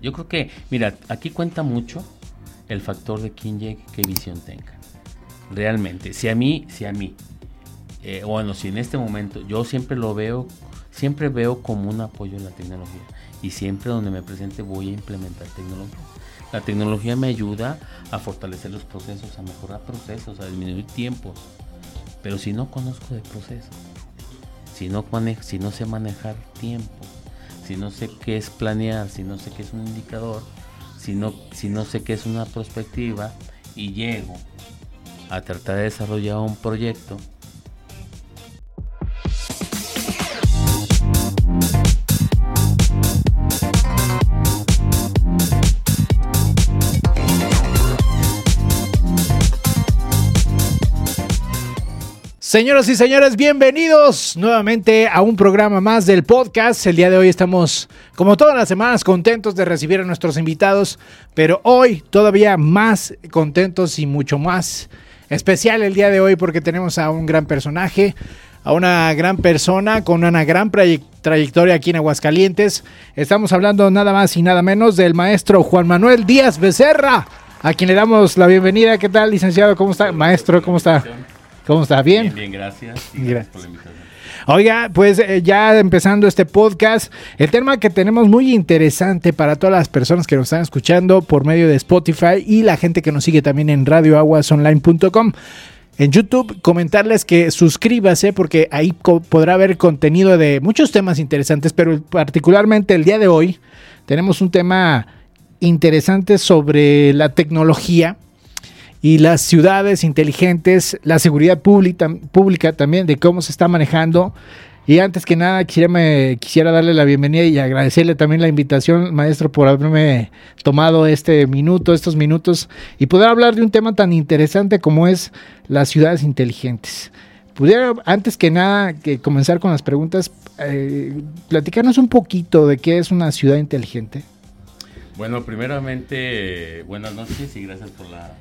Yo creo que, mira, aquí cuenta mucho el factor de quién llegue, qué visión tenga. Realmente, si a mí, si a mí, eh, bueno, si en este momento yo siempre lo veo, siempre veo como un apoyo a la tecnología y siempre donde me presente voy a implementar tecnología. La tecnología me ayuda a fortalecer los procesos, a mejorar procesos, a disminuir tiempos. Pero si no conozco de procesos, si no sé manejar tiempo, si no sé qué es planear, si no sé qué es un indicador, si no, si no sé qué es una perspectiva y llego a tratar de desarrollar un proyecto, Señoras y señores, bienvenidos nuevamente a un programa más del podcast. El día de hoy estamos, como todas las semanas, contentos de recibir a nuestros invitados, pero hoy todavía más contentos y mucho más especial el día de hoy porque tenemos a un gran personaje, a una gran persona con una gran trayectoria aquí en Aguascalientes. Estamos hablando nada más y nada menos del maestro Juan Manuel Díaz Becerra, a quien le damos la bienvenida. ¿Qué tal, licenciado? ¿Cómo está? Maestro, ¿cómo está? ¿Cómo está? ¿Bien? Bien, gracias. gracias, por la invitación. Oiga, pues eh, ya empezando este podcast, el tema que tenemos muy interesante para todas las personas que nos están escuchando por medio de Spotify y la gente que nos sigue también en radioaguasonline.com. En YouTube, comentarles que suscríbase porque ahí podrá haber contenido de muchos temas interesantes, pero particularmente el día de hoy tenemos un tema interesante sobre la tecnología y las ciudades inteligentes, la seguridad pública, pública también, de cómo se está manejando. Y antes que nada, quisiera, quisiera darle la bienvenida y agradecerle también la invitación, maestro, por haberme tomado este minuto, estos minutos, y poder hablar de un tema tan interesante como es las ciudades inteligentes. Pudiera, antes que nada, que comenzar con las preguntas, eh, platicarnos un poquito de qué es una ciudad inteligente. Bueno, primeramente, buenas noches y gracias por la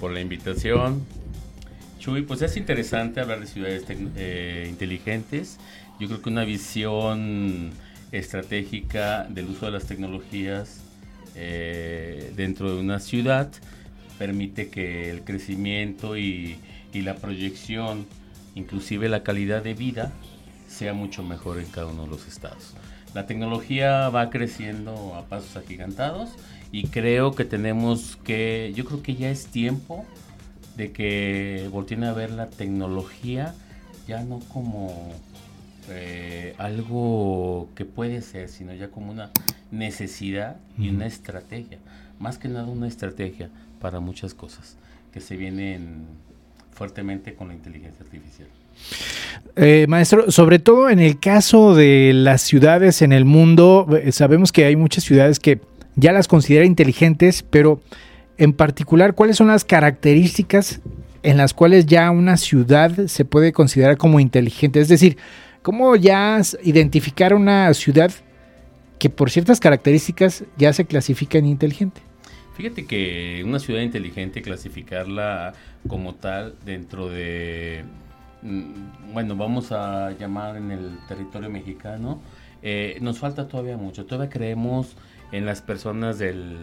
por la invitación. Chuy, pues es interesante hablar de ciudades eh, inteligentes. Yo creo que una visión estratégica del uso de las tecnologías eh, dentro de una ciudad permite que el crecimiento y, y, la proyección, inclusive la calidad de vida, sea mucho mejor en cada uno de los estados. La tecnología va creciendo a pasos agigantados y creo que tenemos que, yo creo que ya es tiempo de que volteen a ver la tecnología ya no como eh, algo que puede ser, sino ya como una necesidad y una estrategia. Más que nada una estrategia para muchas cosas que se vienen fuertemente con la inteligencia artificial. Eh, maestro, sobre todo en el caso de las ciudades en el mundo, eh, sabemos que hay muchas ciudades que ya las considera inteligentes, pero en particular, ¿cuáles son las características en las cuales ya una ciudad se puede considerar como inteligente? Es decir, ¿cómo ya identificar una ciudad que por ciertas características ya se clasifica en inteligente? Fíjate que una ciudad inteligente, clasificarla como tal dentro de, mm, bueno, vamos a llamar en el territorio mexicano, eh, nos falta todavía mucho. Todavía creemos en las personas del,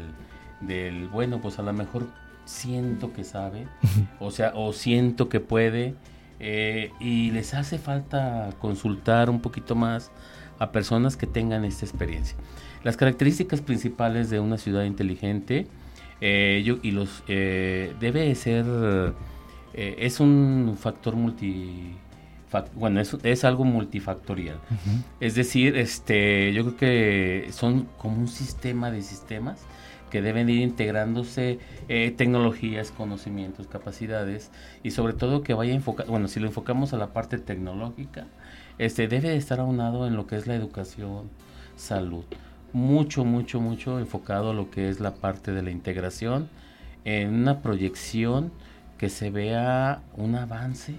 del bueno, pues a lo mejor siento que sabe, o sea, o siento que puede, eh, y les hace falta consultar un poquito más a personas que tengan esta experiencia. Las características principales de una ciudad inteligente eh, yo, y los eh, debe ser es un factor multi bueno, es, es algo multifactorial. Es decir, este, yo creo que son como un sistema de sistemas que deben ir integrándose eh, tecnologías, conocimientos, capacidades y sobre todo que vaya enfocado, bueno, si lo enfocamos a la parte tecnológica, este debe de estar aunado en lo que es la educación, salud, mucho, mucho, mucho enfocado a lo que es la parte de la integración, en una proyección que se vea un avance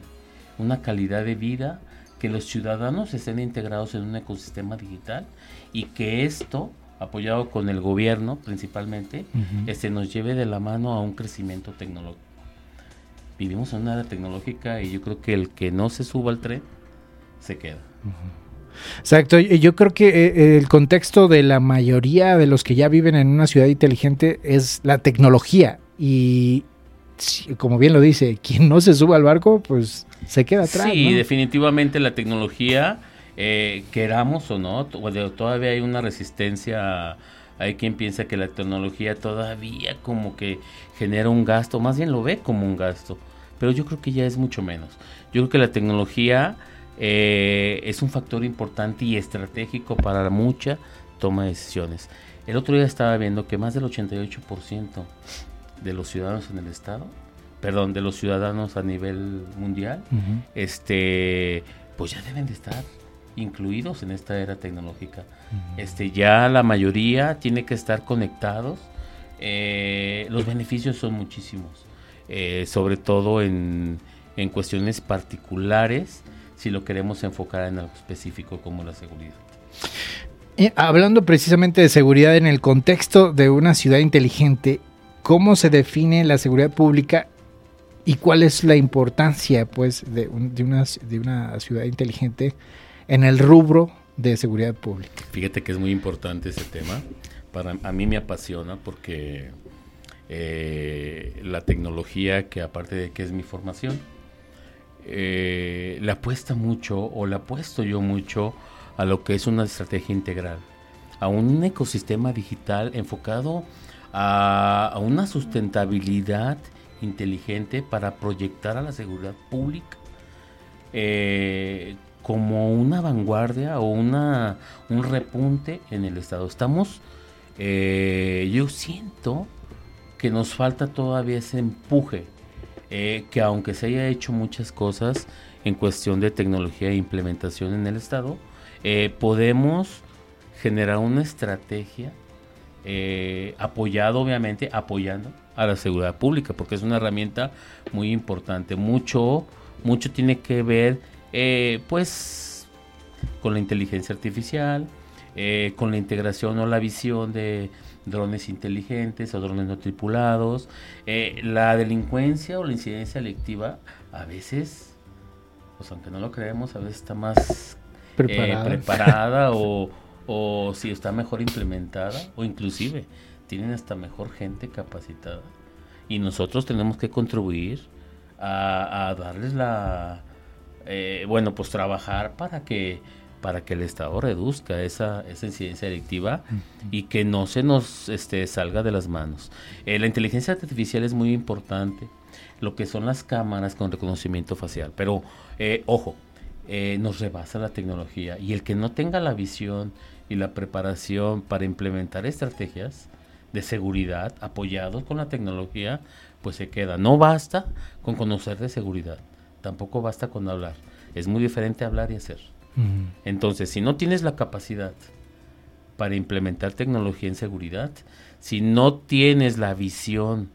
una calidad de vida, que los ciudadanos estén integrados en un ecosistema digital y que esto, apoyado con el gobierno principalmente, este, nos lleve de la mano a un crecimiento tecnológico. Vivimos en una era tecnológica y yo creo que el que no se suba al tren se queda. Exacto, yo creo que eh, el contexto de la mayoría de los que ya viven en una ciudad inteligente es la tecnología y como bien lo dice, quien no se suba al barco, pues se queda atrás. Sí, definitivamente la tecnología, eh, queramos o no, todavía hay una resistencia. Hay quien piensa que la tecnología todavía como que genera un gasto, más bien lo ve como un gasto, pero yo creo que ya es mucho menos. Yo creo que la tecnología eh, es un factor importante y estratégico para mucha toma de decisiones. El otro día estaba viendo que más del 88% de los ciudadanos en el estado, perdón, de los ciudadanos a nivel mundial, este, pues ya deben de estar incluidos en esta era tecnológica. Este, ya la mayoría tiene que estar conectados. Eh, los beneficios son muchísimos, eh, sobre todo en, en cuestiones particulares si lo queremos enfocar en algo específico como la seguridad. Eh, hablando precisamente de seguridad en el contexto de una ciudad inteligente, ¿cómo se define la seguridad pública y cuál es la importancia pues, de, una, ciudad inteligente en el rubro de seguridad pública? Fíjate que es muy importante ese tema. Para, a mí me apasiona porque eh, la tecnología, que aparte de que es mi formación, eh, le apuesta mucho o le apuesto yo mucho a lo que es una estrategia integral, a un ecosistema digital enfocado a, una sustentabilidad inteligente para proyectar a la seguridad pública eh, como una vanguardia o una, un repunte en el Estado. Estamos, eh, yo siento que nos falta todavía ese empuje eh, que aunque se haya hecho muchas cosas en cuestión de tecnología e implementación en el Estado, podemos generar una estrategia eh, apoyado, obviamente, apoyando a la seguridad pública, porque es una herramienta muy importante. Mucho, mucho tiene que ver, pues, con la inteligencia artificial, con la integración o la visión de drones inteligentes o drones no tripulados. Eh, la delincuencia o la incidencia delictiva a veces, pues aunque no lo creemos, a veces está más eh, preparada, o, o si está mejor implementada o inclusive tienen hasta mejor gente capacitada. Y nosotros tenemos que contribuir a, darles la... Eh, bueno, pues trabajar para que para que el Estado reduzca esa, esa incidencia delictiva y que no se nos este, salga de las manos. Eh, la inteligencia artificial es muy importante, lo que son las cámaras con reconocimiento facial, pero eh, ojo, eh, nos rebasa la tecnología y el que no tenga la visión y la preparación para implementar estrategias de seguridad apoyados con la tecnología, pues se queda. No basta con conocer de seguridad, tampoco basta con hablar. Es muy diferente hablar y hacer. Entonces, si no tienes la capacidad para implementar tecnología en seguridad, si no tienes la visión,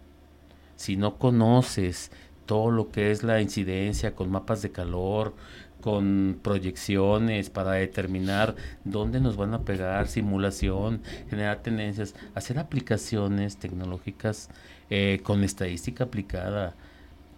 si no conoces todo lo que es la incidencia con mapas de calor, con proyecciones para determinar dónde nos van a pegar, simulación, generar tendencias, hacer aplicaciones tecnológicas eh, con estadística aplicada,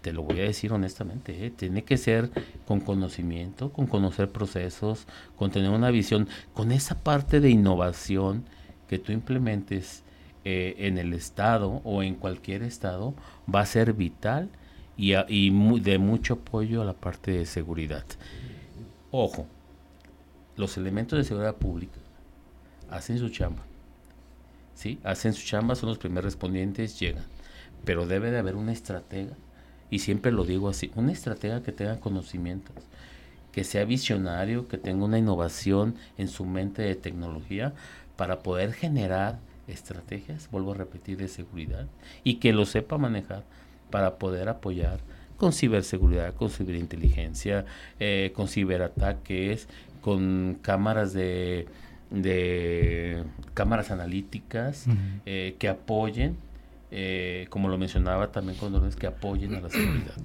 te lo voy a decir honestamente, ¿eh? tiene que ser con conocimiento, con conocer procesos, con tener una visión, con esa parte de innovación que tú implementes eh, en el Estado o en cualquier Estado, va a ser vital y, de mucho apoyo a la parte de seguridad. Ojo, los elementos de seguridad pública hacen su chamba, ¿sí? Hacen su chamba, son los primeros respondientes, llegan, pero debe de haber una estratega y siempre lo digo así, una estratega que tenga conocimientos, que sea visionario, que tenga una innovación en su mente de tecnología para poder generar estrategias, vuelvo a repetir, de seguridad y que lo sepa manejar para poder apoyar con ciberseguridad, con ciberinteligencia, eh, con ciberataques, con cámaras de, de cámaras analíticas eh, que apoyen eh, como lo mencionaba también con drones que apoyen a la seguridad.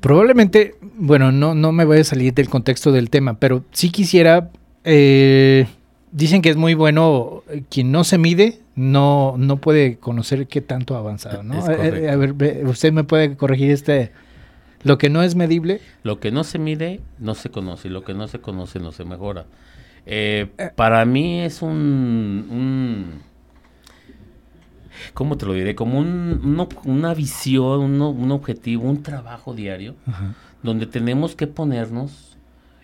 Probablemente, bueno, no, no me voy a salir del contexto del tema, pero sí quisiera, dicen que es muy bueno, quien no se mide no, no puede conocer qué tanto ha avanzado, ¿no? a ver, usted me puede corregir este, Lo que no es medible. Lo que no se mide no se conoce y lo que no se conoce no se mejora. Eh, para mí es un, un, ¿cómo te lo diré? Como un, una visión, un objetivo, un trabajo diario, donde tenemos que ponernos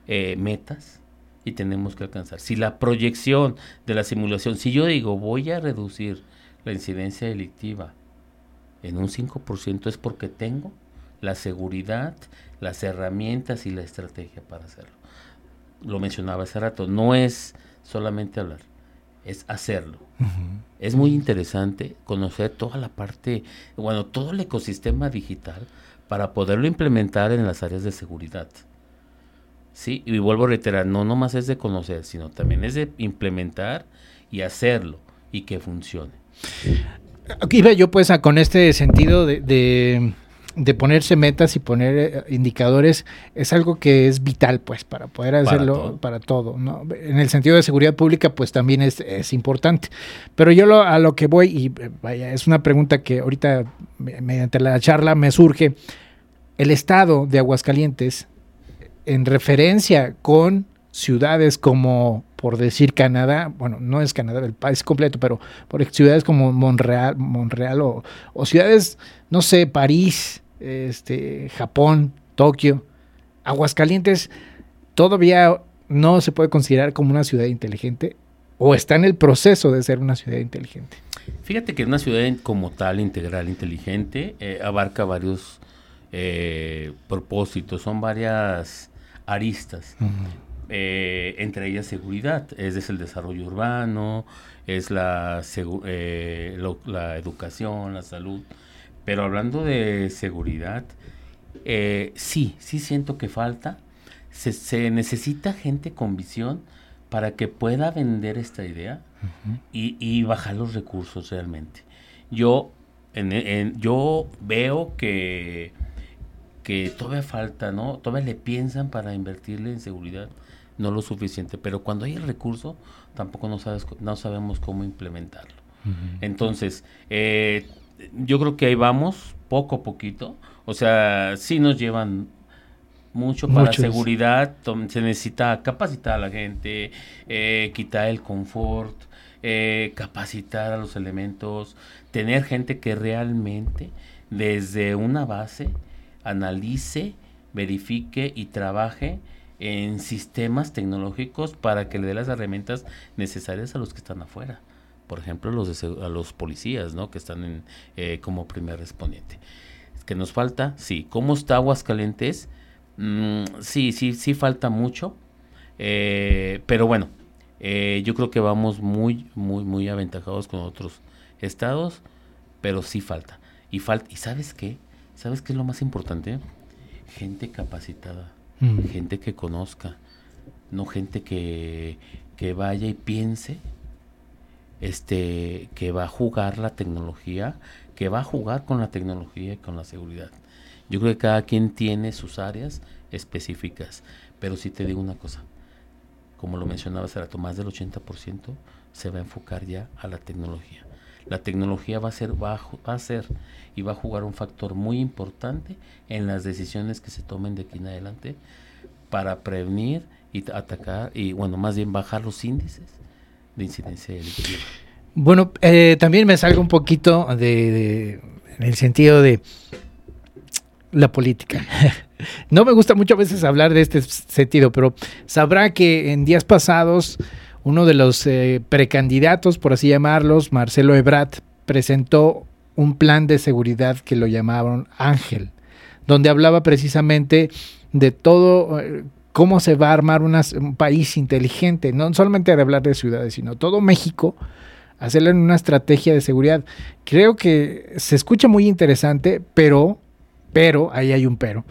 eh, metas y tenemos que alcanzar. Si la proyección de la simulación, si yo digo voy a reducir la incidencia delictiva en un 5%, es porque tengo la seguridad, las herramientas y la estrategia para hacerlo lo mencionaba hace rato, no es solamente hablar, es hacerlo. Es muy interesante conocer toda la parte, bueno, todo el ecosistema digital para poderlo implementar en las áreas de seguridad. Sí, y vuelvo a reiterar, no nomás es de conocer, sino también es de implementar y hacerlo y que funcione. Iba yo pues a, con este sentido de de ponerse metas y poner eh, indicadores es algo que es vital, pues, para poder hacerlo para todo, ¿no? En el sentido de seguridad pública, pues también es, es importante. Pero yo lo, a lo que voy, y eh, vaya, es una pregunta que ahorita mediante la charla me surge, el estado de Aguascalientes, en referencia con ciudades como, por decir Canadá, bueno, no es Canadá, el país completo, pero por ciudades como Monreal, Monreal o, o ciudades, no sé, París, este, Japón, Tokio, Aguascalientes, todavía no se puede considerar como una ciudad inteligente o está en el proceso de ser una ciudad inteligente. Fíjate que una ciudad como tal, integral, inteligente, eh, abarca varios eh, propósitos, son varias aristas. Eh, entre ellas seguridad, es el desarrollo urbano, es la, la educación, la salud, pero hablando de seguridad, eh, sí, sí siento que falta. Se, necesita gente con visión para que pueda vender esta idea y, bajar los recursos realmente. Yo, en, yo veo que, que todavía falta, ¿no? Todavía le piensan para invertirle en seguridad, no lo suficiente, pero cuando hay el recurso, tampoco no, sabes, no sabemos cómo implementarlo. Entonces, eh, yo creo que ahí vamos, poco a poquito. O sea, sí nos llevan mucho para seguridad. Se necesita capacitar a la gente, eh, quitar el confort, eh, capacitar a los elementos, tener gente que realmente desde una base analice, verifique y trabaje en sistemas tecnológicos para que le dé las herramientas necesarias a los que están afuera por ejemplo, los a los policías, ¿no? Que están en, eh, como primer respondiente. ¿Que nos falta? Sí. ¿Cómo está Aguascalientes? Mm, sí, sí, sí falta mucho. Eh, pero bueno, eh, yo creo que vamos muy, muy, muy aventajados con otros estados, pero sí falta. Y, falta, ¿y sabes qué? ¿Sabes qué es lo más importante? Gente capacitada, mm. gente que conozca, no gente que, que vaya y piense este, que va a jugar la tecnología, que va a jugar con la tecnología y con la seguridad. Yo creo que cada quien tiene sus áreas específicas, pero sí te digo una cosa, como lo mencionaba hace rato, más del 80% se va a enfocar ya a la tecnología. La tecnología va a ser, va a ser y va a jugar un factor muy importante en las decisiones que se tomen de aquí en adelante para prevenir y atacar y bueno, más bien bajar los índices de incidencia delictiva. Bueno, eh, también me salgo un poquito de, en el sentido de la política. no me gusta mucho veces hablar de este sentido, pero sabrá que en días pasados uno de los eh, precandidatos, por así llamarlos, Marcelo Ebrat, presentó un plan de seguridad que lo llamaron Ángel, donde hablaba precisamente de todo, eh, cómo se va a armar un país inteligente, no solamente de hablar de ciudades, sino todo México, hacerlo en una estrategia de seguridad. Creo que se escucha muy interesante, pero, pero, ahí hay un pero.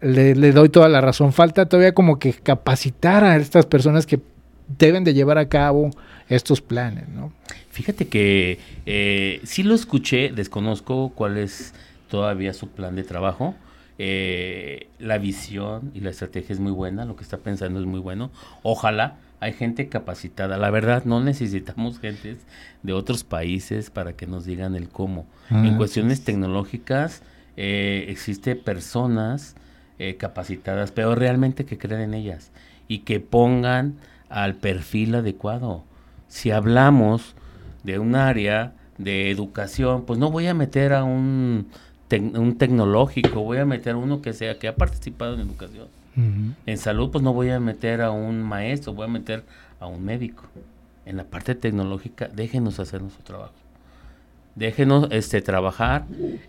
Le, doy toda la razón. Falta todavía como que capacitar a estas personas que deben de llevar a cabo estos planes, ¿no? Fíjate que eh, sí lo escuché, desconozco cuál es todavía su plan de trabajo eh, la visión y la estrategia es muy buena, lo que está pensando es muy bueno. Ojalá hay gente capacitada. La verdad, no necesitamos gentes de otros países para que nos digan el cómo. en ah, cuestiones tecnológicas, eh, existe personas eh, capacitadas, pero realmente que creen en ellas y que pongan al perfil adecuado. Si hablamos de un área de educación, pues no voy a meter a un, un tecnológico, voy a meter a uno que sea que ha participado en educación. En salud, pues no voy a meter a un maestro, voy a meter a un médico. En la parte tecnológica, déjenos hacer nuestro trabajo. Déjenos este, trabajar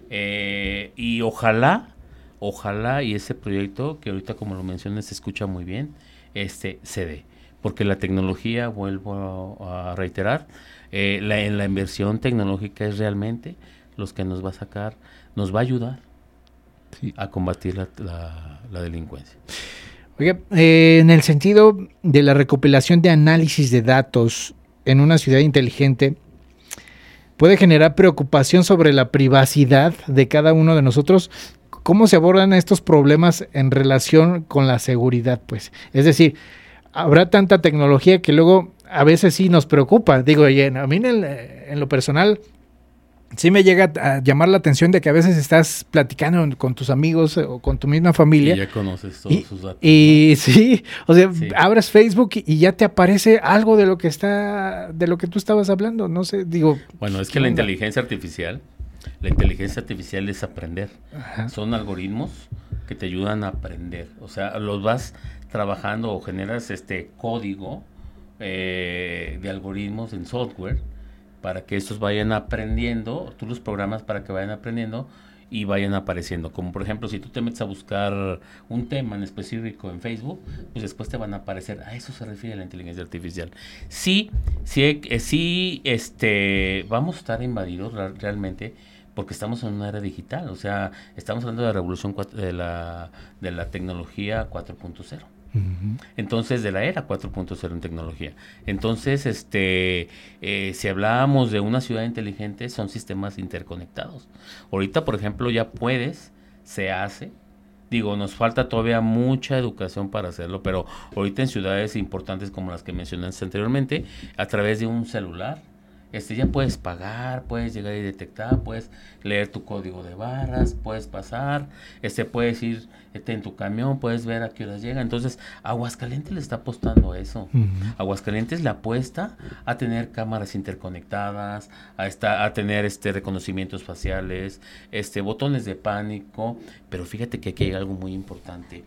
eh, y ojalá, ojalá y ese proyecto, que ahorita como lo mencioné se escucha muy bien, este, se dé. Porque la tecnología, vuelvo a, reiterar, eh, la, en la inversión tecnológica es realmente los que nos va a sacar, nos va a ayudar a combatir la, delincuencia. Oiga, eh, en el sentido de la recopilación de análisis de datos en una ciudad inteligente, puede generar preocupación sobre la privacidad de cada uno de nosotros. ¿Cómo se abordan estos problemas en relación con la seguridad? Pues, es decir, habrá tanta tecnología que luego a veces sí nos preocupa. Digo, a mí en lo personal sí me llega a llamar la atención de que a veces estás platicando con tus amigos o con tu misma familia. Y ya conoces todos sus datos. Y sí, o sea, abres Facebook y ya te aparece algo de lo que está, de lo que tú estabas hablando. No sé, digo. Bueno, es que la inteligencia artificial, la inteligencia artificial es aprender. Son algoritmos que te ayudan a aprender. O sea, los vas trabajando o generas este código eh, de algoritmos en software para que estos vayan aprendiendo, tú los programas para que vayan aprendiendo y vayan apareciendo. Como por ejemplo, si tú te metes a buscar un tema en específico en Facebook, pues después te van a aparecer, a eso se refiere la inteligencia artificial. Sí, sí, eh, sí, este, vamos a estar invadidos realmente porque estamos en una era digital, o sea, estamos hablando de la revolución de la, de la tecnología 4.0. Entonces, de la era 4.0 en tecnología. Entonces, este, eh, si hablábamos de una ciudad inteligente, son sistemas interconectados. Ahorita, por ejemplo, ya puedes, se hace, digo, nos falta todavía mucha educación para hacerlo, pero ahorita en ciudades importantes como las que mencionaste anteriormente, a través de un celular, este, ya puedes pagar, puedes llegar y detectar, puedes leer tu código de barras, puedes pasar, este, puedes ir este, en tu camión, puedes ver a qué horas llega. Entonces, Aguascalientes le está apostando a eso. Aguascalientes le apuesta a tener cámaras interconectadas, a, esta, a tener este, reconocimientos faciales, este, botones de pánico. Pero fíjate que aquí hay algo muy importante.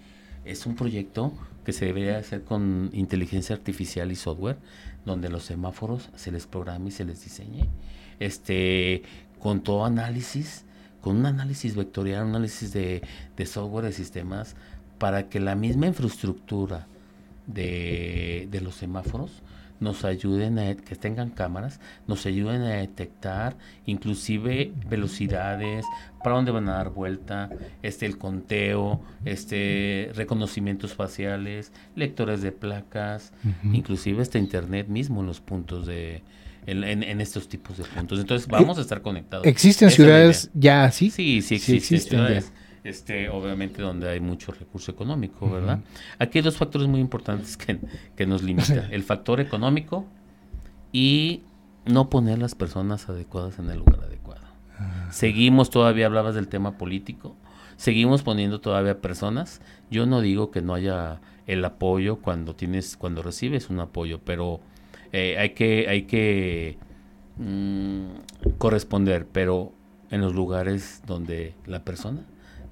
Es un proyecto que se debería hacer con inteligencia artificial y software donde los semáforos se les programe y se les diseñe, este, con todo análisis, con un análisis vectorial, un análisis de, software de sistemas, para que la misma infraestructura de, de los semáforos nos ayuden a que tengan cámaras, nos ayuden a detectar inclusive velocidades, para dónde van a dar vuelta, este el conteo, este reconocimientos faciales, lectores de placas, inclusive este internet mismo en los puntos de en, estos tipos de puntos. Entonces vamos a estar conectados. ¿Existen ciudades ya así? Sí, sí, sí existen, ciudades este, obviamente donde hay mucho recurso económico, ¿verdad? Aquí hay dos factores muy importantes que, que nos limitan. El factor económico y no poner las personas adecuadas en el lugar adecuado. Ah. Seguimos, todavía hablabas del tema político, seguimos poniendo todavía personas. Yo no digo que no haya el apoyo cuando tienes, cuando recibes un apoyo, pero eh, hay que, hay que mm, corresponder, pero en los lugares donde la persona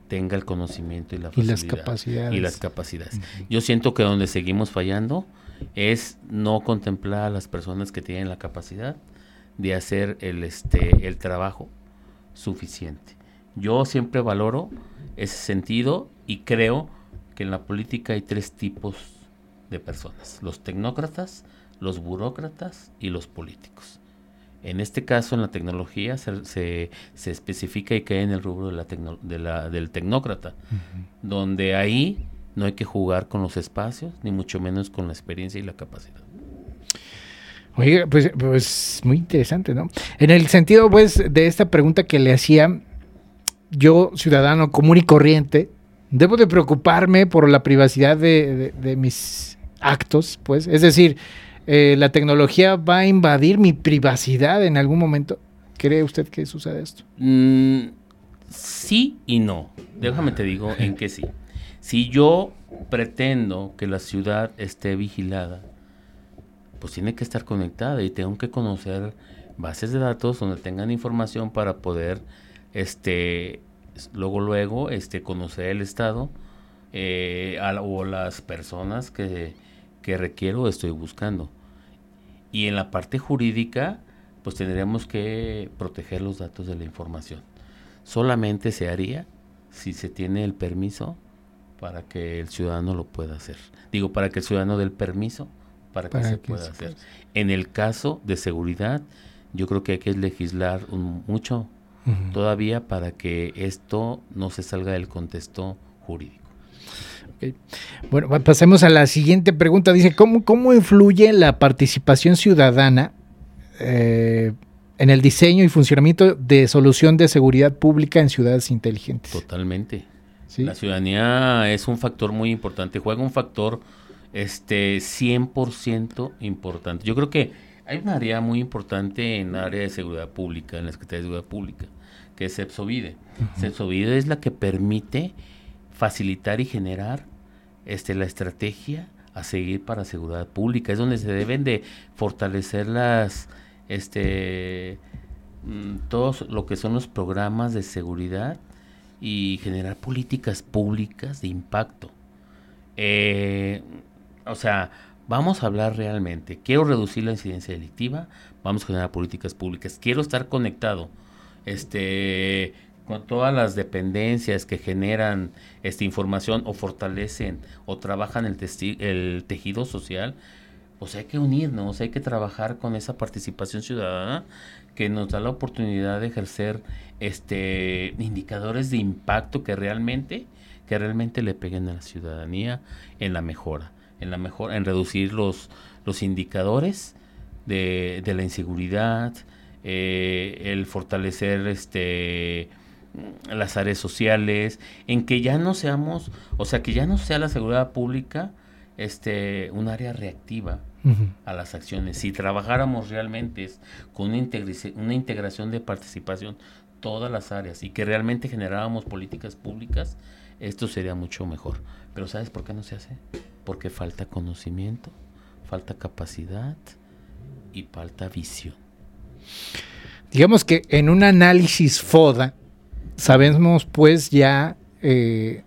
tenga el conocimiento y la facilidad. Y las capacidades. Y las capacidades. Yo siento que donde seguimos fallando es no contemplar a las personas que tienen la capacidad de hacer el, este, el trabajo suficiente. Yo siempre valoro ese sentido y creo que en la política hay tres tipos de personas, los tecnócratas, los burócratas y los políticos. En este caso, en la tecnología se, se, especifica y cae en el rubro de la de la, del tecnócrata, donde ahí no hay que jugar con los espacios, ni mucho menos con la experiencia y la capacidad. Oiga, pues, pues muy interesante, ¿no? En el sentido, pues, de esta pregunta que le hacía, yo, ciudadano común y corriente, debo de preocuparme por la privacidad de, de mis actos, pues, es decir, eh, la tecnología va a invadir mi privacidad en algún momento. ¿Cree usted que sucede esto? Mm, sí y no. Déjame te digo en qué sí. Si yo pretendo que la ciudad esté vigilada, pues tiene que estar conectada y tengo que conocer bases de datos donde tengan información para poder, este, luego, luego, este, conocer el estado eh, o las personas que, que requiero o estoy buscando. Y en la parte jurídica, pues tendríamos que proteger los datos de la información. Solamente se haría si se tiene el permiso para que el ciudadano lo pueda hacer. Digo, para que el ciudadano dé el permiso para que se pueda hacer. En el caso de seguridad, yo creo que hay que legislar mucho todavía para que esto no se salga del contexto jurídico. Bueno, pasemos a la siguiente pregunta. Dice, ¿cómo, cómo influye la participación ciudadana eh, en el diseño y funcionamiento de solución de seguridad pública en ciudades inteligentes? Totalmente. La ciudadanía es un factor muy importante, juega un factor este 100% importante. Yo creo que hay una área muy importante en el área de seguridad pública, en la Secretaría de Seguridad Pública, que es CEPSOVIDE. CEPSOVIDE es la que permite facilitar y generar este, la estrategia a seguir para seguridad pública. Es donde se deben de fortalecer las, este, mm, todos lo que son los programas de seguridad y generar políticas públicas de impacto. Eh, o sea, vamos a hablar realmente. Quiero reducir la incidencia delictiva, vamos a generar políticas públicas. Quiero estar conectado. Este, con todas las dependencias que generan esta información o fortalecen o trabajan el, el tejido social, pues hay que unirnos, hay que trabajar con esa participación ciudadana que nos da la oportunidad de ejercer este indicadores de impacto que realmente que realmente le peguen a la ciudadanía en la mejora, en la mejora, en reducir los los indicadores de, de la inseguridad, eh, el fortalecer este las áreas sociales, en que ya no seamos, o sea, que ya no sea la seguridad pública este un área reactiva a las acciones. Si trabajáramos realmente con una, una integración de participación todas las áreas y que realmente generáramos políticas públicas, esto sería mucho mejor. Pero ¿sabes por qué no se hace? Porque falta conocimiento, falta capacidad y falta visión. Digamos que en un análisis FODA, sabemos pues ya eh,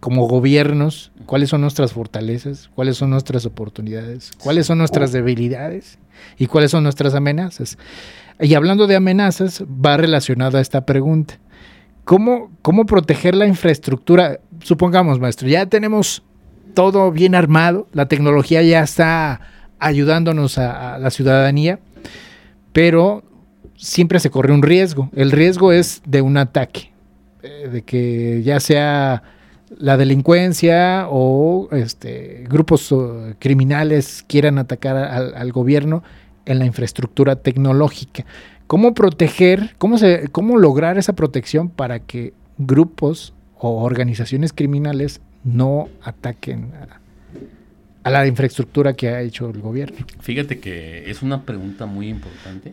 como gobiernos cuáles son nuestras fortalezas, cuáles son nuestras oportunidades, cuáles son nuestras debilidades y cuáles son nuestras amenazas. Y hablando de amenazas, va relacionado a esta pregunta. ¿Cómo, cómo proteger la infraestructura? Supongamos, maestro, ya tenemos todo bien armado, la tecnología ya está ayudándonos a la ciudadanía, pero siempre se corre un riesgo. El riesgo es de un ataque, eh, de que ya sea la delincuencia o este, grupos uh, criminales quieran atacar al, gobierno en la infraestructura tecnológica. ¿Cómo proteger, cómo, se, cómo lograr esa protección para que grupos o organizaciones criminales no ataquen a la infraestructura que ha hecho el gobierno? Fíjate que es una pregunta muy importante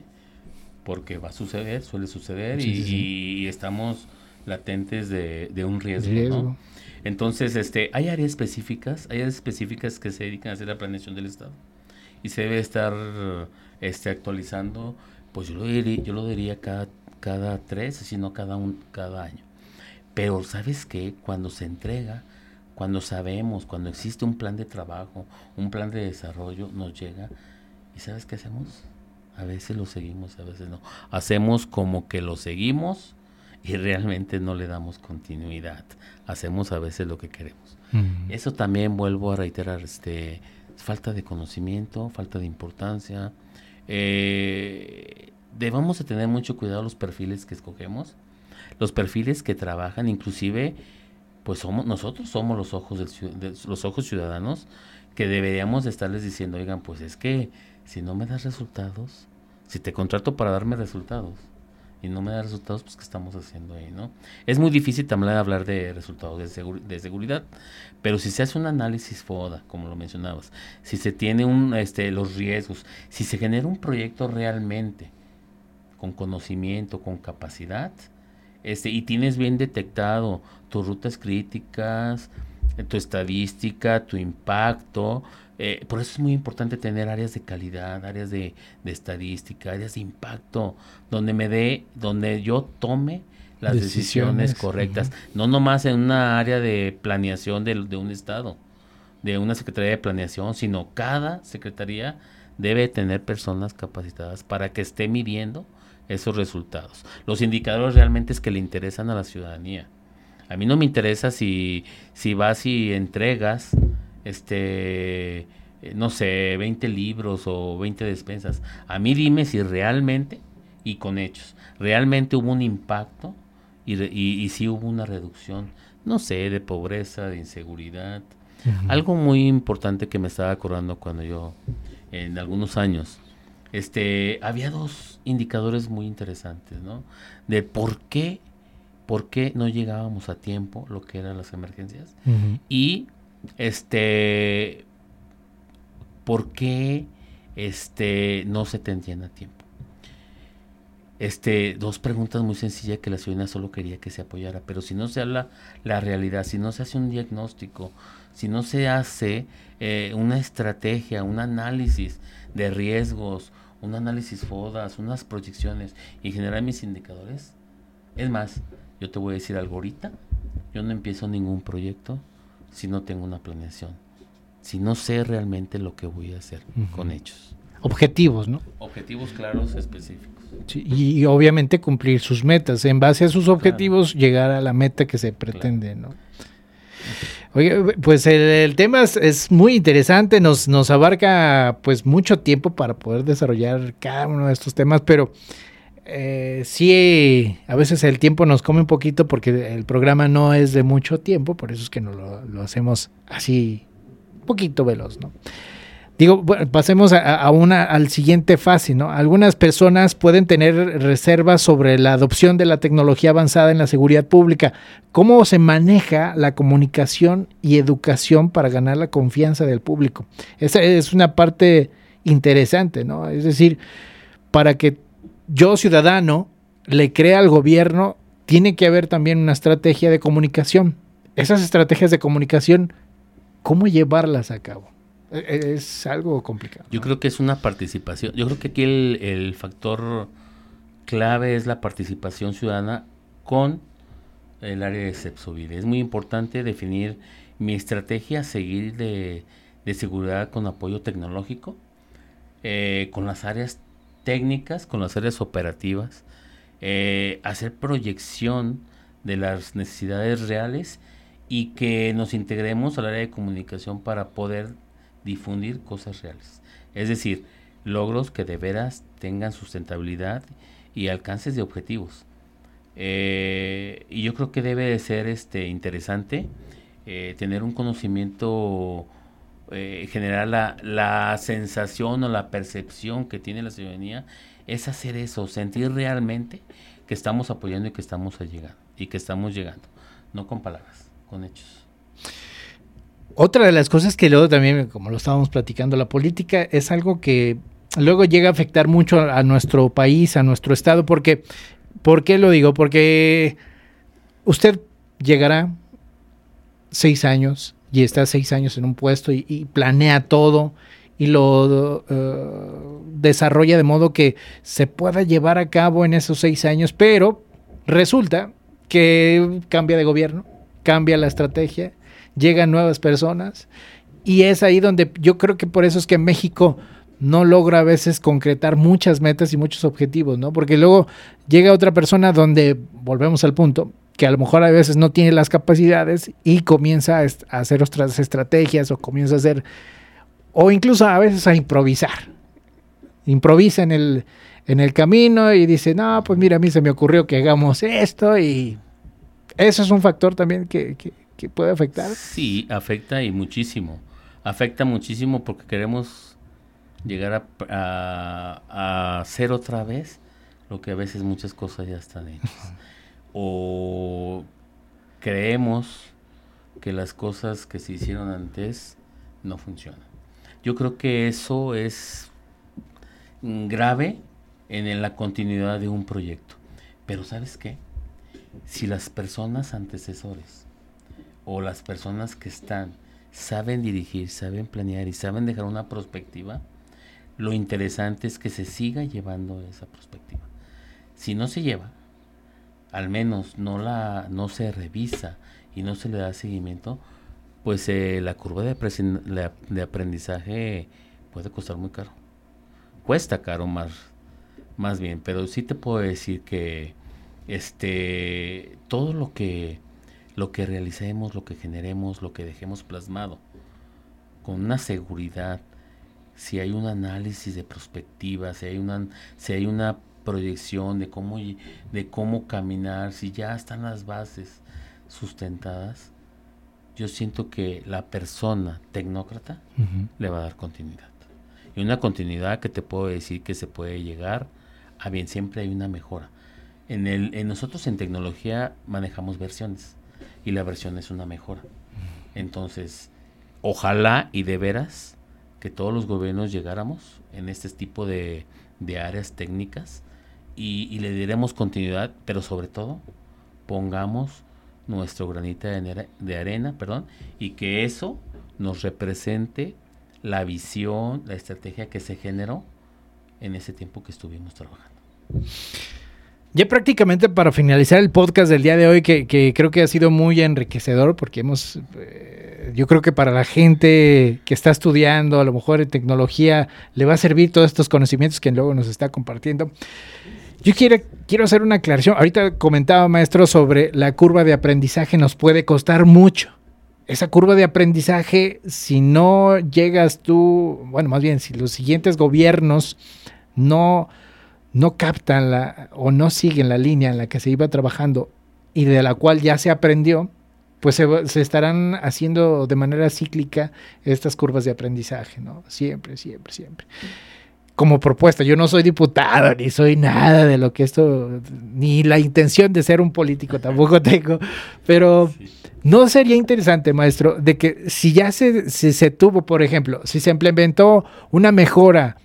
porque va a suceder, suele suceder y, estamos latentes de, un riesgo. Entonces, este, hay áreas específicas, hay áreas específicas que se dedican a hacer la planeación del Estado y se debe estar este, actualizando, pues yo lo diría, yo lo diría cada, cada tres, sino cada, un, cada año. Pero sabes qué, cuando se entrega, cuando sabemos, cuando existe un plan de trabajo, un plan de desarrollo, nos llega y ¿sabes qué hacemos? A veces lo seguimos, a veces no. Hacemos como que lo seguimos y realmente no le damos continuidad. Hacemos a veces lo que queremos. Eso también vuelvo a reiterar, este, falta de conocimiento, falta de importancia. Eh, debemos de tener mucho cuidado los perfiles que escogemos, los perfiles que trabajan, inclusive, pues somos nosotros somos los ojos del, los ojos ciudadanos que deberíamos estarles diciendo, oigan, pues es que si no me das resultados, si te contrato para darme resultados y no me das resultados, pues ¿qué estamos haciendo ahí, no? Es muy difícil también hablar de resultados de, de seguridad, pero si se hace un análisis FODA, como lo mencionabas, si se tiene un, este, los riesgos, si se genera un proyecto realmente con conocimiento, con capacidad, este, y tienes bien detectado tus rutas críticas, tu estadística, tu impacto, eh, por eso es muy importante tener áreas de calidad, áreas de, estadística, áreas de impacto, donde me dé, donde yo tome las decisiones, correctas, no nomás en una área de planeación de, de, un estado, de una secretaría de planeación, sino cada secretaría debe tener personas capacitadas para que esté midiendo esos resultados. Los indicadores realmente es que le interesan a la ciudadanía. A mí no me interesa si, si vas y entregas este, eh, no sé, 20 libros o 20 despensas. A mí dime si realmente, y con hechos, realmente hubo un impacto y, y, si hubo una reducción, no sé, de pobreza, de inseguridad. Algo muy importante que me estaba acordando cuando yo, en algunos años, este, había dos indicadores muy interesantes, ¿no? De por qué, por qué no llegábamos a tiempo lo que eran las emergencias y este, ¿por qué este, no se te entiende a tiempo? Este, dos preguntas muy sencillas que la ciudadanía solo quería que se apoyara, pero si no se habla la realidad, si no se hace un diagnóstico, si no se hace eh, una estrategia, un análisis de riesgos, un análisis FODAS, unas proyecciones y generar mis indicadores, es más, yo te voy a decir algo ahorita, yo no empiezo ningún proyecto si no tengo una planeación, si no sé realmente lo que voy a hacer con hechos. Objetivos, ¿no? Objetivos claros, específicos. y, obviamente cumplir sus metas. En base a sus objetivos, llegar a la meta que se pretende, ¿no? Oye, pues el, tema es, muy interesante, nos, nos abarca pues mucho tiempo para poder desarrollar cada uno de estos temas, pero eh, sí, a veces el tiempo nos come un poquito porque el programa no es de mucho tiempo, por eso es que no lo, hacemos así, un poquito veloz, ¿no? Digo, pasemos a, una, al siguiente fase, ¿no? Algunas personas pueden tener reservas sobre la adopción de la tecnología avanzada en la seguridad pública. ¿Cómo se maneja la comunicación y educación para ganar la confianza del público? Esa es una parte interesante, ¿no? Es decir, para que yo ciudadano le crea al gobierno, tiene que haber también una estrategia de comunicación. Esas estrategias de comunicación, ¿cómo llevarlas a cabo? E, e, es algo complicado. Yo creo que es una participación. Yo creo que aquí el, factor clave es la participación ciudadana con el área de CEPSOVID. Es muy importante definir mi estrategia a seguir de, seguridad con apoyo tecnológico, eh, con las áreas técnicas, con las áreas operativas, eh, hacer proyección de las necesidades reales y que nos integremos al área de comunicación para poder difundir cosas reales. Es decir, logros que de veras tengan sustentabilidad y alcances de objetivos. Eh, y yo creo que debe de ser este interesante eh, tener un conocimiento eh, generar la, la, sensación o la percepción que tiene la ciudadanía es hacer eso, sentir realmente que estamos apoyando y que estamos llegando y que estamos llegando, no con palabras, con hechos. Otra de las cosas que luego también, como lo estábamos platicando, la política es algo que luego llega a afectar mucho a nuestro país, a nuestro estado, porque, ¿por qué lo digo? Porque usted llegará seis años, y está seis años en un puesto y, planea todo y lo uh, desarrolla de modo que se pueda llevar a cabo en esos seis años, pero resulta que cambia de gobierno, cambia la estrategia, llegan nuevas personas y es ahí donde yo creo que por eso es que México no logra a veces concretar muchas metas y muchos objetivos, ¿no? Porque luego llega otra persona donde, volvemos al punto, que a lo mejor a veces no tiene las capacidades y comienza a, hacer otras estrategias o comienza a hacer, o incluso a veces a improvisar. Improvisa en el, en el camino y dice, no, pues mira, a mí se me ocurrió que hagamos esto y eso es un factor también que, puede afectar. Sí, afecta y muchísimo. Afecta muchísimo porque queremos llegar a, a hacer otra vez lo que a veces muchas cosas ya están hechas o creemos que las cosas que se hicieron antes no funcionan. Yo creo que eso es grave en la continuidad de un proyecto. Pero ¿sabes qué? si las personas antecesores o las personas que están saben dirigir, saben planear y saben dejar una perspectiva, lo interesante es que se siga llevando esa perspectiva. Si no se lleva, al menos no la no se revisa y no se le da seguimiento, pues eh, la curva de, aprendizaje puede costar muy caro. Cuesta caro más, más bien, pero sí te puedo decir que este todo lo que lo que realicemos, lo que generemos, lo que dejemos plasmado con una seguridad, si hay un análisis de perspectiva, si hay una si hay una proyección de cómo de cómo caminar, si ya están las bases sustentadas, yo siento que la persona tecnócrata le va a dar continuidad. Y una continuidad que te puedo decir que se puede llegar a bien, siempre hay una mejora. En, el, en nosotros en tecnología manejamos versiones y la versión es una mejora. Entonces, ojalá y de veras que todos los gobiernos llegáramos en este tipo de, de áreas técnicas y, y, le diremos continuidad, pero sobre todo pongamos nuestro granito de, de arena, perdón, y que eso nos represente la visión, la estrategia que se generó en ese tiempo que estuvimos trabajando. Ya prácticamente para finalizar el podcast del día de hoy, que, creo que ha sido muy enriquecedor, porque hemos, eh, yo creo que para la gente que está estudiando, a lo mejor en tecnología, le va a servir todos estos conocimientos que luego nos está compartiendo. Yo quiero, quiero hacer una aclaración. Ahorita comentaba, maestro, sobre la curva de aprendizaje nos puede costar mucho. Esa curva de aprendizaje, si no llegas tú, bueno, más bien, si los siguientes gobiernos no no captan la, o no siguen la línea en la que se iba trabajando y de la cual ya se aprendió, pues se, estarán haciendo de manera cíclica estas curvas de aprendizaje, ¿no? Siempre, siempre, siempre. Como propuesta, yo no soy diputado, ni soy nada de lo que esto, ni la intención de ser un político tampoco tengo, pero no sería interesante, maestro, de que si ya se, se tuvo, por ejemplo, si se implementó una mejora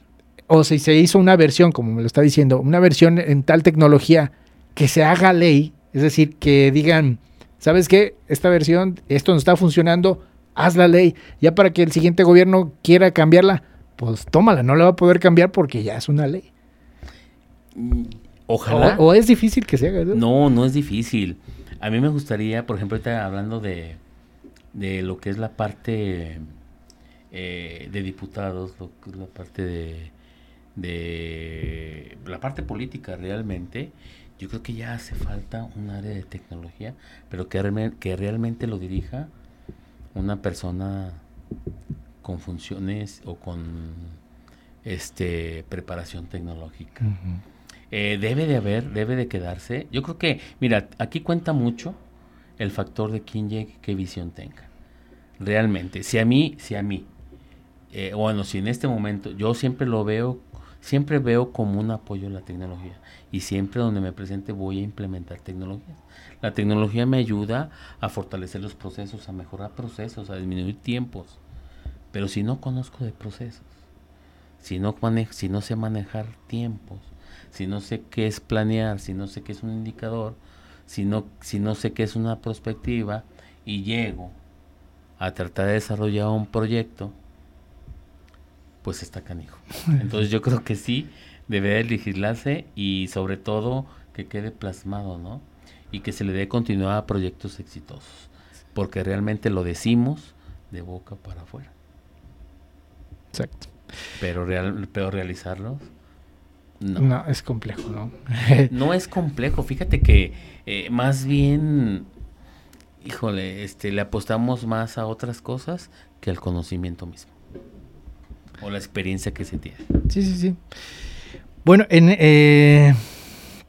o si se hizo una versión, como me lo está diciendo, una versión en tal tecnología que se haga ley, es decir, que digan, ¿sabes qué? Esta versión, esto no está funcionando, haz la ley. Ya para que el siguiente gobierno quiera cambiarla, pues tómala, no la va a poder cambiar porque ya es una ley. Ojalá. O, es difícil que se haga. ¿no? no, no es difícil. A mí me gustaría, por ejemplo, ahorita hablando de, de lo que es la parte eh, de diputados, lo que es la parte de de la parte política realmente, yo creo que ya hace falta un área de tecnología, pero que, que realmente lo dirija una persona con funciones o con este preparación tecnológica. Eh, debe de haber, debe de quedarse. Yo creo que, mira, aquí cuenta mucho el factor de quién llegue, qué visión tenga. Realmente, si a mí, si a mí, eh, bueno, si en este momento yo siempre lo veo siempre veo como un apoyo la tecnología y siempre donde me presente voy a implementar tecnología. La tecnología me ayuda a fortalecer los procesos, a mejorar procesos, a disminuir tiempos. Pero si no conozco de procesos, si no, si no sé manejar tiempos, si no sé qué es planear, si no sé qué es un indicador, si no, si no sé qué es una perspectiva y llego a tratar de desarrollar un proyecto, pues está canijo. Entonces yo creo que sí, debe legislarse y sobre todo que quede plasmado, ¿no? Y que se le dé continuidad a proyectos exitosos, porque realmente lo decimos de boca para afuera. Exacto. Pero, real, pero realizarlos, no. No, es complejo, ¿no? no es complejo, fíjate que eh, más bien, híjole, este, le apostamos más a otras cosas que al conocimiento mismo. O la experiencia que se tiene. Sí, sí, sí. Bueno, en, eh,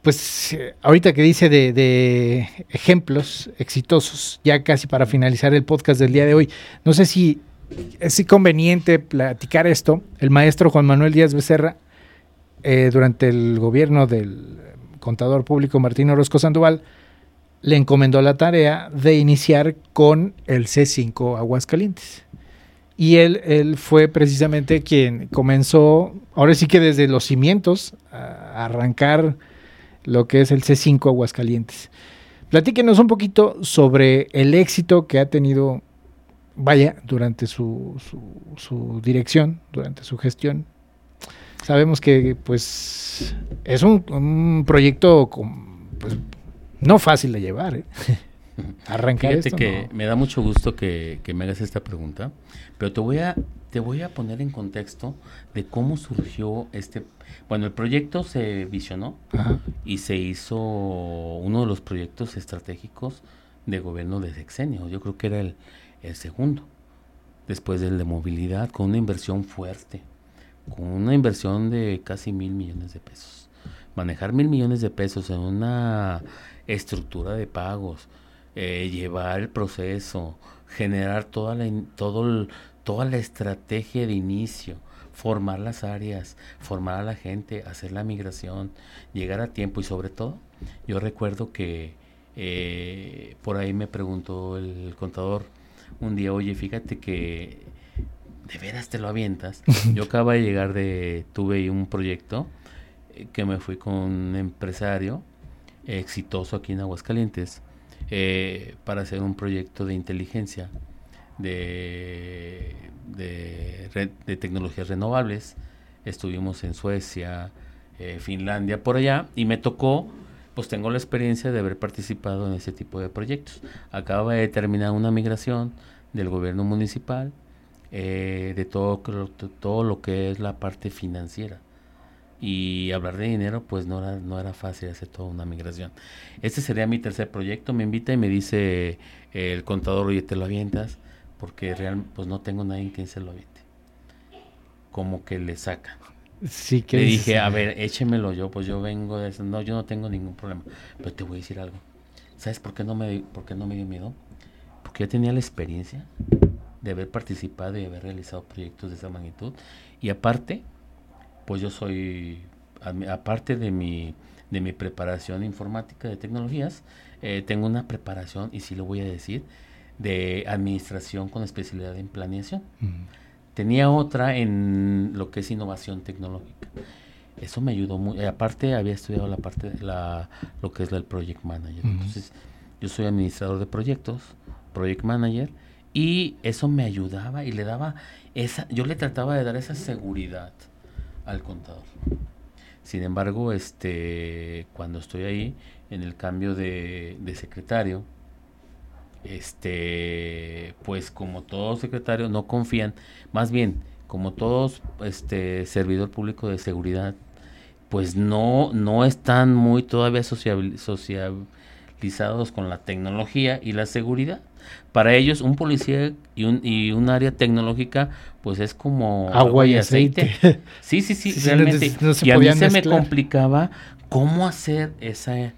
pues ahorita que dice de, ejemplos exitosos, ya casi para finalizar el podcast del día de hoy, no sé si es conveniente platicar esto. El maestro Juan Manuel Díaz Becerra, eh, durante el gobierno del contador público Martín Orozco Sandoval, le encomendó la tarea de iniciar con el C5 Aguascalientes. Y él, él fue precisamente quien comenzó, ahora sí que desde los cimientos, a arrancar lo que es el C5 Aguascalientes. Platíquenos un poquito sobre el éxito que ha tenido, vaya, durante su, su, dirección, durante su gestión. Sabemos que pues es un, proyecto pues, no fácil de llevar. ¿eh? Arrancar Fíjate que me da mucho gusto que, que, me hagas esta pregunta, pero te voy a te voy a poner en contexto de cómo surgió este bueno, el proyecto se visionó y se hizo uno de los proyectos estratégicos de gobierno de sexenio. Yo creo que era el, segundo, después del de movilidad, con una inversión fuerte, con una inversión de casi mil millones de pesos. Manejar mil millones de pesos en una estructura de pagos, eh, llevar el proceso, generar toda la, todo toda la estrategia de inicio, formar las áreas, formar a la gente, hacer la migración, llegar a tiempo y sobre todo, yo recuerdo que eh, por ahí me preguntó el contador un día, oye, fíjate que de veras te lo avientas. Yo acabo de llegar de, tuve un proyecto eh, que me fui con un empresario exitoso aquí en Aguascalientes eh, para hacer un proyecto de inteligencia de de, tecnologías renovables. Estuvimos en Suecia, eh, Finlandia, por allá, y me tocó, pues tengo la experiencia de haber participado en ese tipo de proyectos. Acaba de terminar una migración del gobierno municipal, eh, de todo, todo lo que es la parte financiera. Y hablar de dinero, pues no era, no era fácil hacer toda una migración. Este sería mi tercer proyecto. Me invita y me dice el contador, oye, te lo avientas porque real, pues no tengo nadie que se lo aviente. Como que le saca. Sí, que le dije, a ver, échemelo yo, pues yo vengo de eso. No, yo no tengo ningún problema. Pero te voy a decir algo. ¿Sabes por qué no me, por qué no me dio miedo? Porque yo tenía la experiencia de haber participado y haber realizado proyectos de esa magnitud. Y aparte, pues yo soy, aparte de mi, de mi preparación informática de tecnologías, eh, tengo una preparación, y sí lo voy a decir, de administración con especialidad en planeación. Tenía otra en lo que es innovación tecnológica. Eso me ayudó muy. Eh, aparte, había estudiado la parte de la, lo que es el project manager. Entonces, yo soy administrador de proyectos, project manager, y eso me ayudaba y le daba esa. Yo le trataba de dar esa seguridad al contador. Sin embargo, este, cuando estoy ahí, en el cambio de, de secretario, este, pues como todos secretarios no confían, más bien, como todos este servidor público de seguridad, pues no, no están muy todavía socializados con la tecnología y la seguridad. Para ellos, un policía y un, y un área tecnológica, pues es como agua y aceite. Sí, sí, sí, realmente. y a mí se me complicaba cómo hacer esa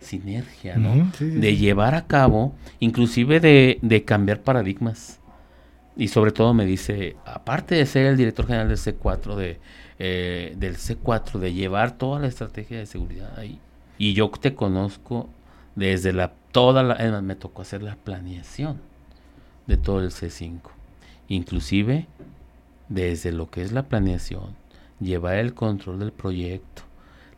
sinergia, ¿no? De llevar a cabo, inclusive de, cambiar paradigmas. Y sobre todo me dice, aparte de ser el director general del C4, de, eh, del C4, de llevar toda la estrategia de seguridad ahí. Y yo te conozco desde la, toda la, me tocó hacer la planeación de todo el C5. Inclusive desde lo que es la planeación, llevar el control del proyecto,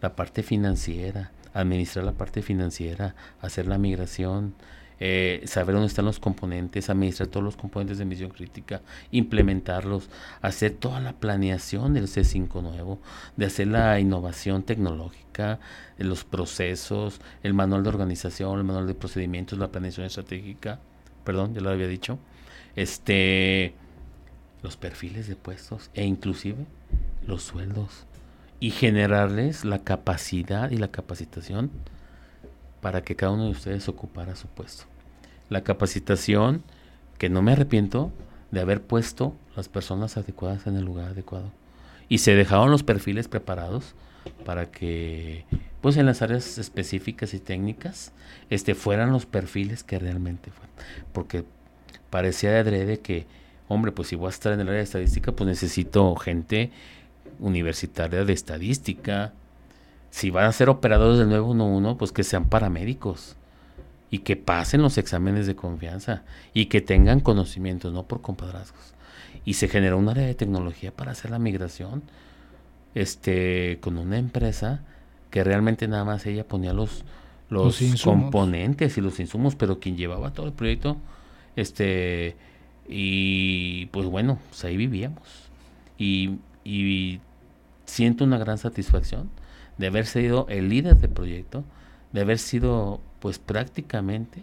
la parte financiera, administrar la parte financiera, hacer la migración, eh, saber dónde están los componentes, administrar todos los componentes de misión crítica, implementarlos, hacer toda la planeación del C5 nuevo, de hacer la innovación tecnológica, los procesos, el manual de organización, el manual de procedimientos, la planeación estratégica, perdón, ya lo había dicho, este, los perfiles de puestos e inclusive los sueldos y generarles la capacidad y la capacitación para que cada uno de ustedes ocupara su puesto. La capacitación que no me arrepiento de haber puesto las personas adecuadas en el lugar adecuado. Y se dejaron los perfiles preparados para que, pues en las áreas específicas y técnicas, este, fueran los perfiles que realmente fueron. Porque parecía de adrede que, hombre, pues si voy a estar en el área de estadística, pues necesito gente universitaria de estadística. Si van a ser operadores del 911, pues que sean paramédicos y que pasen los exámenes de confianza y que tengan conocimientos, no por compadrazgos. Y se generó un área de tecnología para hacer la migración este, con una empresa que realmente nada más ella ponía los, los, componentes y los insumos, pero quien llevaba todo el proyecto, este, y pues bueno, pues ahí vivíamos. Y, y siento una gran satisfacción de haber sido el líder del proyecto, de haber sido pues prácticamente,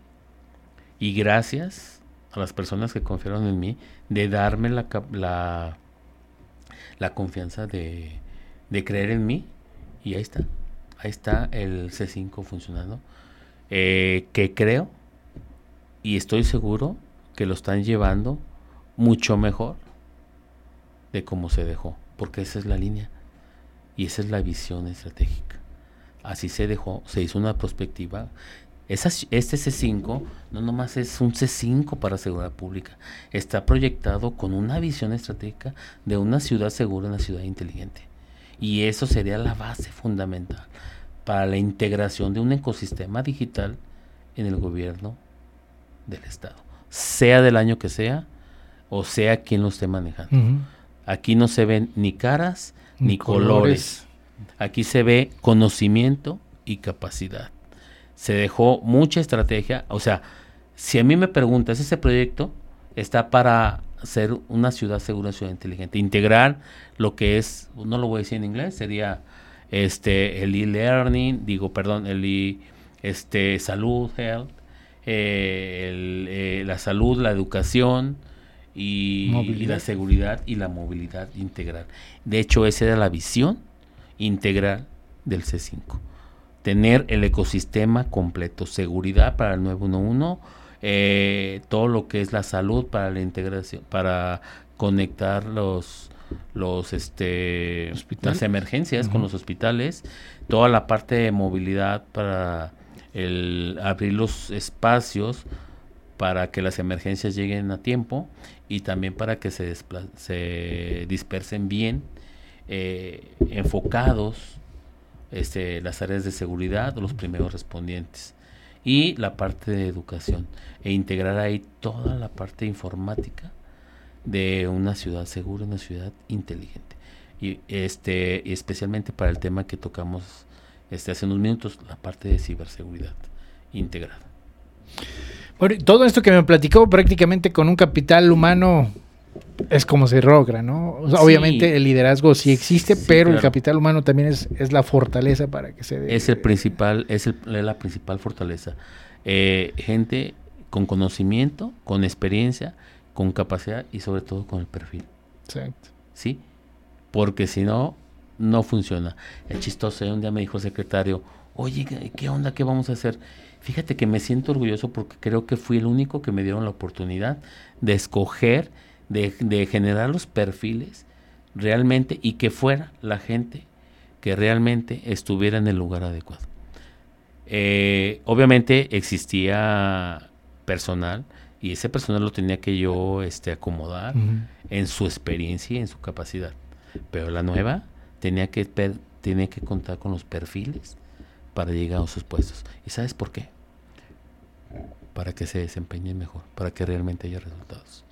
y gracias a las personas que confiaron en mí, de darme la, la, la confianza de, de creer en mí, y ahí está ahí está el C5 funcionando, eh, que creo y estoy seguro que lo están llevando mucho mejor de cómo se dejó, porque esa es la línea y esa es la visión estratégica. Así se dejó, se hizo una perspectiva. este C5 no nomás es un C5 para seguridad pública, está proyectado con una visión estratégica de una ciudad segura, una ciudad inteligente. Y eso sería la base fundamental para la integración de un ecosistema digital en el gobierno del Estado, sea del año que sea o sea quien lo esté manejando. Aquí no se ven ni caras ni, colores. Aquí se ve conocimiento y capacidad. Se dejó mucha estrategia, o sea, si a mí me preguntas, ese proyecto está para ser una ciudad segura, ciudad inteligente, integrar lo que es, no lo voy a decir en inglés, sería este, el e-learning, digo, perdón, el e, este, salud, health, eh, eh, la salud, la educación y, la seguridad y la movilidad integral. De hecho, esa era la visión integral del C5. Tener el ecosistema completo, seguridad para el 911, eh, todo lo que es la salud para la integración, para conectar los los este las emergencias con los hospitales, toda la parte de movilidad para el abrir los espacios para que las emergencias lleguen a tiempo y también para que se, se dispersen bien, eh, enfocados este, las áreas de seguridad, los primeros respondientes y la parte de educación e integrar ahí toda la parte informática de una ciudad segura, una ciudad inteligente. Y este, especialmente para el tema que tocamos este, hace unos minutos, la parte de ciberseguridad integrada. Bueno, todo esto que me platicó prácticamente con un capital humano es como se logra, ¿no? Obviamente el liderazgo sí existe, pero el capital humano también es, es, la fortaleza para que se dé. Es el principal, es, el, la principal fortaleza. Eh, gente con conocimiento, con experiencia, con capacidad y sobre todo con el perfil. Exacto. ¿Sí? Porque si no, no funciona. Es chistoso, un día me dijo el secretario, oye, ¿qué onda? ¿Qué vamos a hacer? Fíjate que me siento orgulloso porque creo que fui el único que me dieron la oportunidad de escoger, de, generar los perfiles realmente y que fuera la gente que realmente estuviera en el lugar adecuado. Eh, obviamente existía personal, y ese personal lo tenía que yo este, acomodar en su experiencia y en su capacidad. Pero la nueva tenía que, tenía que contar con los perfiles para llegar a sus puestos. ¿Y sabes por qué? Para que se desempeñen mejor, para que realmente haya resultados.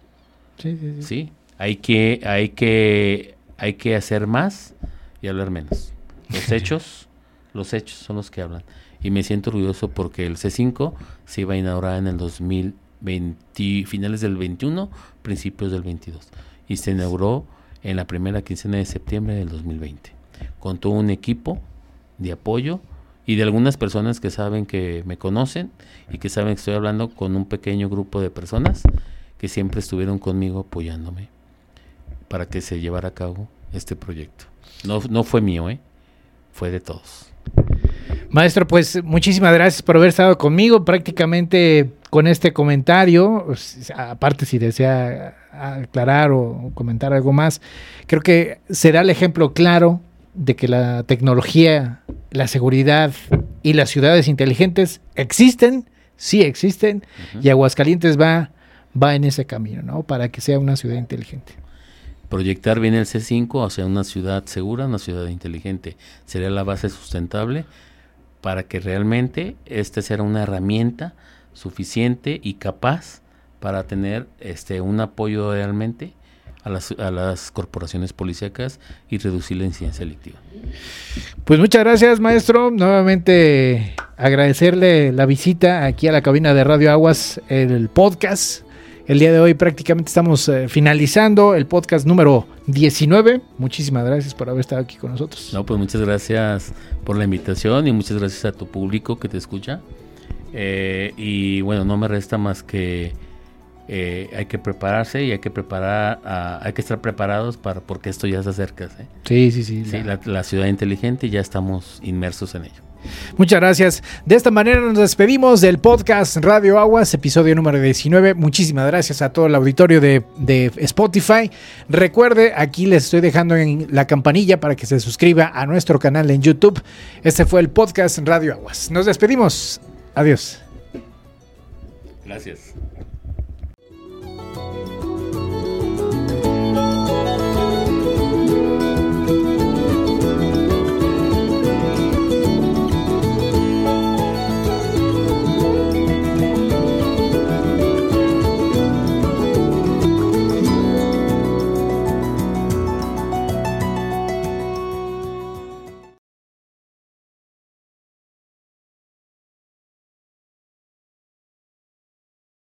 Sí, sí, sí. ¿Sí? Hay que, hay que, hay que hacer más y hablar menos. Los hechos, los hechos son los que hablan. Y me siento orgulloso porque el C5 se iba a inaugurar en el 2000 finales del 21, principios del 22. Y se inauguró en la primera quincena de septiembre del 2020. Con todo un equipo de apoyo y de algunas personas que saben que me conocen y que saben que estoy hablando con un pequeño grupo de personas que siempre estuvieron conmigo apoyándome para que se llevara a cabo este proyecto. No, no fue mío, ¿eh? fue de todos. Maestro, pues muchísimas gracias por haber estado conmigo. Prácticamente con este comentario, aparte si desea aclarar o comentar algo más, creo que será el ejemplo claro de que la tecnología, la seguridad y las ciudades inteligentes existen, sí existen, y Aguascalientes va, va en ese camino, ¿no? Para que sea una ciudad inteligente. Proyectar bien el C5 hacia una ciudad segura, una ciudad inteligente, sería la base sustentable para que realmente este sea una herramienta suficiente y capaz para tener este un apoyo realmente a las, a las corporaciones policíacas y reducir la incidencia delictiva. Pues muchas gracias, maestro. Nuevamente agradecerle la visita aquí a la cabina de Radio Aguas, el podcast. El día de hoy prácticamente estamos eh, finalizando el podcast número 19. Muchísimas gracias por haber estado aquí con nosotros. No, pues muchas gracias por la invitación y muchas gracias a tu público que te escucha. Eh, y bueno, no me resta más que eh, hay que prepararse y hay que preparar, hay que estar preparados para porque esto ya se acerca. ¿eh? Sí, sí, sí. sí la, la ciudad inteligente ya estamos inmersos en ello. Muchas gracias. De esta manera nos despedimos del podcast Radio Aguas, episodio número 19. Muchísimas gracias a todo el auditorio de, de, Spotify. Recuerde, aquí les estoy dejando en la campanilla para que se suscriba a nuestro canal en YouTube. Este fue el podcast Radio Aguas. Nos despedimos. Adiós. Gracias.